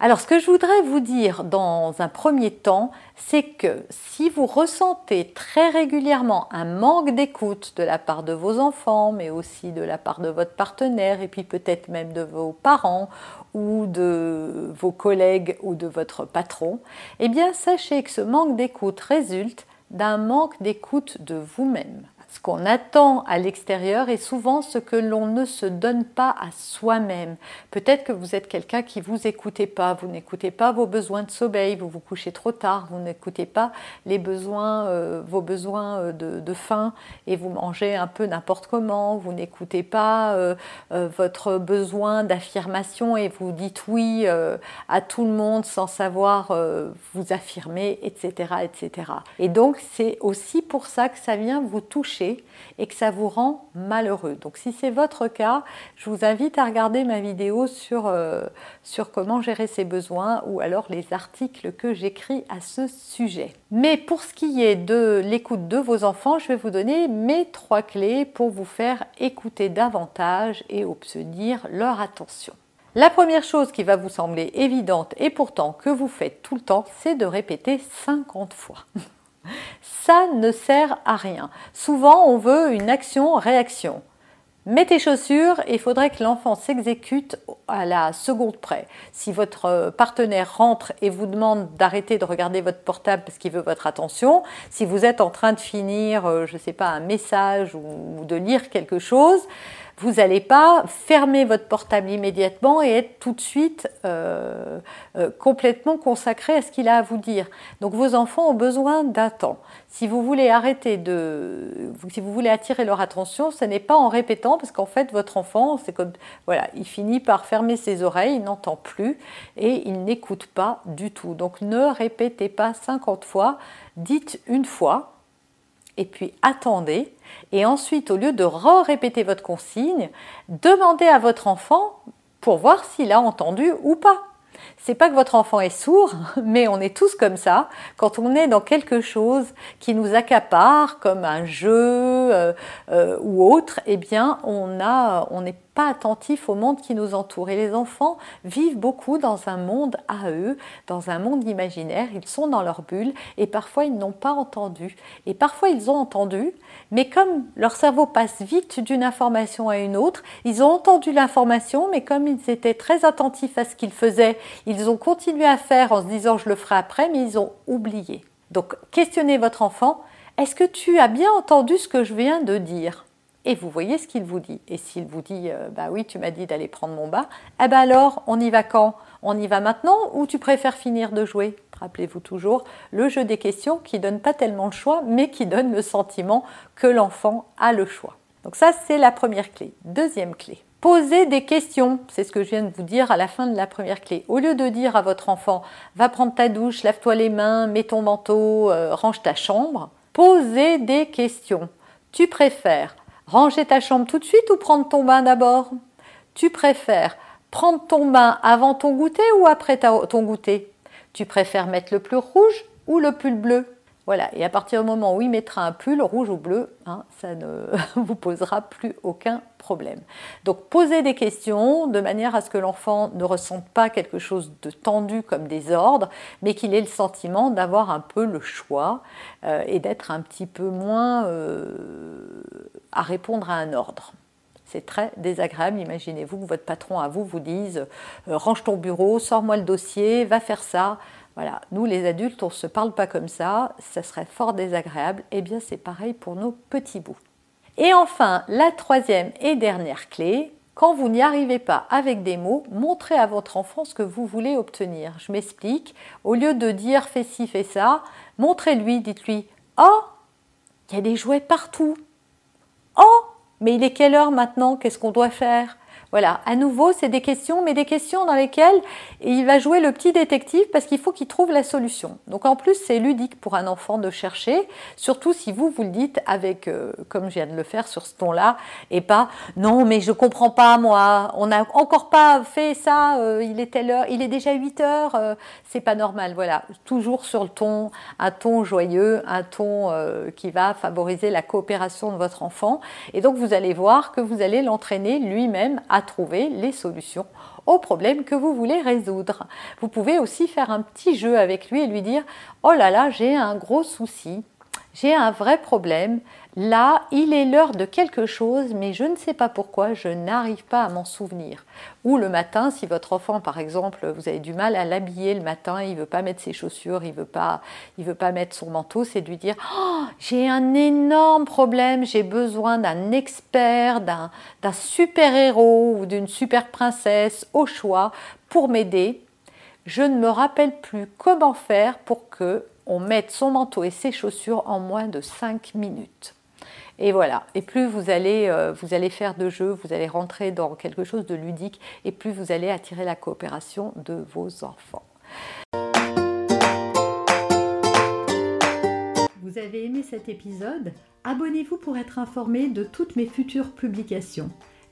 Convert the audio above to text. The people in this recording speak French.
Alors ce que je voudrais vous dire dans un premier temps, c'est que si vous ressentez très régulièrement un manque d'écoute de la part de vos enfants, mais aussi de la part de votre partenaire, et puis peut-être même de vos parents ou de vos collègues ou de votre patron, eh bien sachez que ce manque d'écoute résulte d'un manque d'écoute de vous-même. Ce qu'on attend à l'extérieur est souvent ce que l'on ne se donne pas à soi-même. Peut-être que vous êtes quelqu'un qui vous écoutez pas, vous n'écoutez pas vos besoins de sommeil, vous vous couchez trop tard, vous n'écoutez pas les besoins, euh, vos besoins euh, de, faim et vous mangez un peu n'importe comment, vous n'écoutez pas euh, votre besoin d'affirmation et vous dites oui à tout le monde sans savoir vous affirmer, etc., etc. Et donc c'est aussi pour ça que ça vient vous toucher et que ça vous rend malheureux. Donc si c'est votre cas, je vous invite à regarder ma vidéo sur, euh, sur comment gérer ses besoins ou alors les articles que j'écris à ce sujet. Mais pour ce qui est de l'écoute de vos enfants, je vais vous donner mes trois clés pour vous faire écouter davantage et obtenir leur attention. La première chose qui va vous sembler évidente et pourtant que vous faites tout le temps, c'est de répéter 50 fois. Ça ne sert à rien. Souvent, on veut une action-réaction. Mets tes chaussures il faudrait que l'enfant s'exécute à la seconde près. Si votre partenaire rentre et vous demande d'arrêter de regarder votre portable parce qu'il veut votre attention, si vous êtes en train de finir, euh, je ne sais pas, un message ou de lire quelque chose, vous n'allez pas fermer votre portable immédiatement et être tout de suite euh, euh, complètement consacré à ce qu'il a à vous dire. Donc vos enfants ont besoin d'un temps. Si vous voulez arrêter de, si vous voulez attirer leur attention, ce n'est pas en répétant parce qu'en fait votre enfant, c'est comme, voilà, il finit par fermer ses oreilles, il n'entend plus et il n'écoute pas du tout. Donc ne répétez pas 50 fois, dites une fois et puis attendez. Et ensuite, au lieu de re-répéter votre consigne, demandez à votre enfant pour voir s'il a entendu ou pas. C'est pas que votre enfant est sourd, mais on est tous comme ça. Quand on est dans quelque chose qui nous accapare, comme un jeu euh, euh, ou autre, eh bien, on a, on n'est pas attentif au monde qui nous entoure. Et les enfants vivent beaucoup dans un monde à eux, dans un monde imaginaire. Ils sont dans leur bulle et parfois ils n'ont pas entendu. Et parfois ils ont entendu, mais comme leur cerveau passe vite d'une information à une autre, ils ont entendu l'information, mais comme ils étaient très attentifs à ce qu'ils faisaient, ils ont continué à faire en se disant je le ferai après, mais ils ont oublié. Donc questionnez votre enfant, est-ce que tu as bien entendu ce que je viens de dire? Et vous voyez ce qu'il vous dit. Et s'il vous dit, euh, bah oui, tu m'as dit d'aller prendre mon bain, eh ben alors, on y va quand? On y va maintenant ou tu préfères finir de jouer? Rappelez-vous toujours le jeu des questions qui donne pas tellement le choix, mais qui donne le sentiment que l'enfant a le choix. Donc ça, c'est la première clé. Deuxième clé. Posez des questions, c'est ce que je viens de vous dire à la fin de la première clé. Au lieu de dire à votre enfant va prendre ta douche, lave-toi les mains, mets ton manteau, euh, range ta chambre, posez des questions. Tu préfères Ranger ta chambre tout de suite ou prendre ton bain d'abord? Tu préfères prendre ton bain avant ton goûter ou après ton goûter? Tu préfères mettre le pull rouge ou le pull bleu? Voilà, et à partir du moment où il mettra un pull rouge ou bleu, hein, ça ne vous posera plus aucun problème. Donc posez des questions de manière à ce que l'enfant ne ressente pas quelque chose de tendu comme des ordres, mais qu'il ait le sentiment d'avoir un peu le choix euh, et d'être un petit peu moins euh, à répondre à un ordre. C'est très désagréable. Imaginez-vous que votre patron à vous vous dise euh, range ton bureau, sors-moi le dossier, va faire ça. Voilà, nous les adultes, on ne se parle pas comme ça, ça serait fort désagréable. Eh bien, c'est pareil pour nos petits bouts. Et enfin, la troisième et dernière clé, Quand vous n'y arrivez pas avec des mots, montrez à votre enfant ce que vous voulez obtenir. Je m'explique. Au lieu de dire fais ci, fais ça, montrez-lui, dites-lui Oh, il y a des jouets partout. Mais il est quelle heure maintenant? Qu'est-ce qu'on doit faire? Voilà, à nouveau, c'est des questions, mais des questions dans lesquelles il va jouer le petit détective parce qu'il faut qu'il trouve la solution. Donc en plus, c'est ludique pour un enfant de chercher, surtout si vous vous le dites avec, euh, comme je viens de le faire sur ce ton-là, et pas non, mais je comprends pas moi, on n'a encore pas fait ça, euh, il est telle heure, il est déjà 8 heures, euh, c'est pas normal. Voilà, toujours sur le ton, un ton joyeux, un ton qui va favoriser la coopération de votre enfant. Et donc vous allez voir que vous allez l'entraîner lui-même à trouver les solutions aux problèmes que vous voulez résoudre. Vous pouvez aussi faire un petit jeu avec lui et lui dire Oh là là, j'ai un gros souci, j'ai un vrai problème, Là, il est l'heure de quelque chose, mais je ne sais pas pourquoi, je n'arrive pas à m'en souvenir. Ou le matin, si votre enfant, par exemple, vous avez du mal à l'habiller le matin, il veut pas mettre ses chaussures, il il veut pas mettre son manteau, c'est de lui dire oh, j'ai un énorme problème, j'ai besoin d'un expert, d'un super héros ou d'une super princesse au choix pour m'aider. Je ne me rappelle plus comment faire pour que on mette son manteau et ses chaussures en moins de 5 minutes. Et voilà. Et plus vous allez, euh, vous allez faire de jeux, vous allez rentrer dans quelque chose de ludique, et plus vous allez attirer la coopération de vos enfants. Vous avez aimé cet épisode? Abonnez-vous pour être informé de toutes mes futures publications.